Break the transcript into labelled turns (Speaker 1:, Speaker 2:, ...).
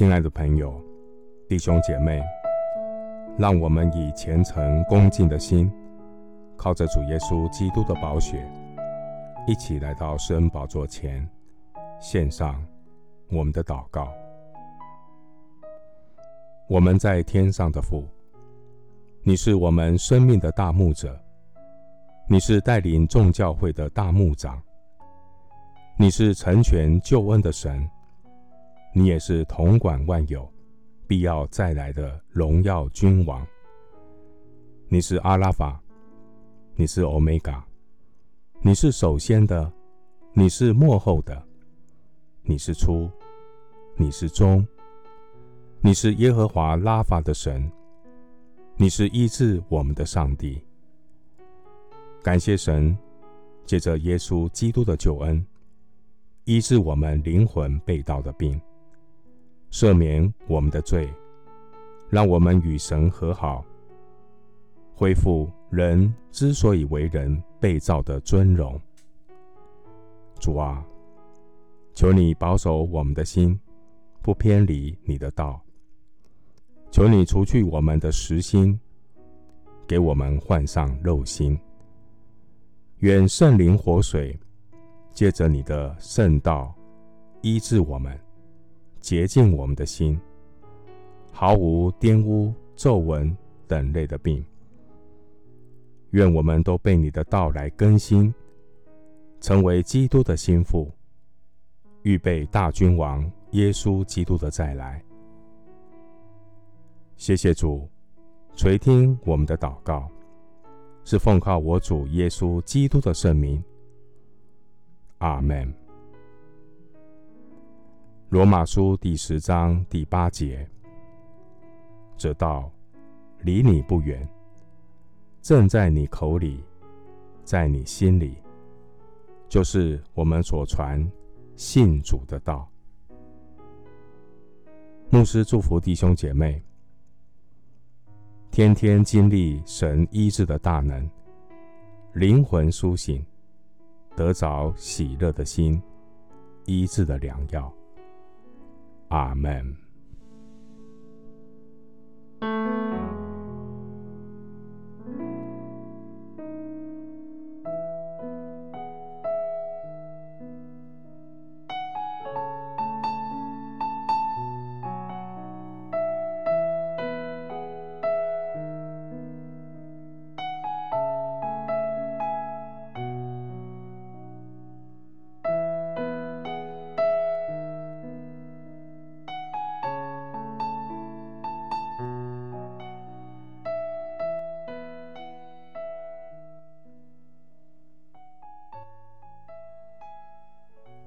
Speaker 1: 亲爱的朋友、弟兄姐妹，让我们以虔诚恭敬的心，靠着主耶稣基督的宝血，一起来到施恩宝座前，献上我们的祷告。我们在天上的父，你是我们生命的大牧者，你是带领众教会的大牧长，你是成全救恩的神。你也是统管万有、必要再来的荣耀君王。你是阿拉法，你是欧米伽，你是首先的，你是末后的，你是初，你是终，你是耶和华拉法的神，你是医治我们的上帝。感谢神，借着耶稣基督的救恩，医治我们灵魂被盗的病。赦免我们的罪，让我们与神和好，恢复人之所以为人被造的尊荣。主啊，求你保守我们的心，不偏离你的道。求你除去我们的实心，给我们换上肉心。愿圣灵活水借着你的圣道医治我们。洁净我们的心，毫无玷污、皱纹等类的病。愿我们都被你的道来更新，成为基督的心腹，预备大君王耶稣基督的再来。谢谢主垂听我们的祷告，是奉靠我主耶稣基督的圣名。阿门。罗马书第十章第八节：这道离你不远，正在你口里，在你心里，就是我们所传信主的道。牧师祝福弟兄姐妹，天天经历神医治的大能，灵魂苏醒，得着喜乐的心，医治的良药。阿门。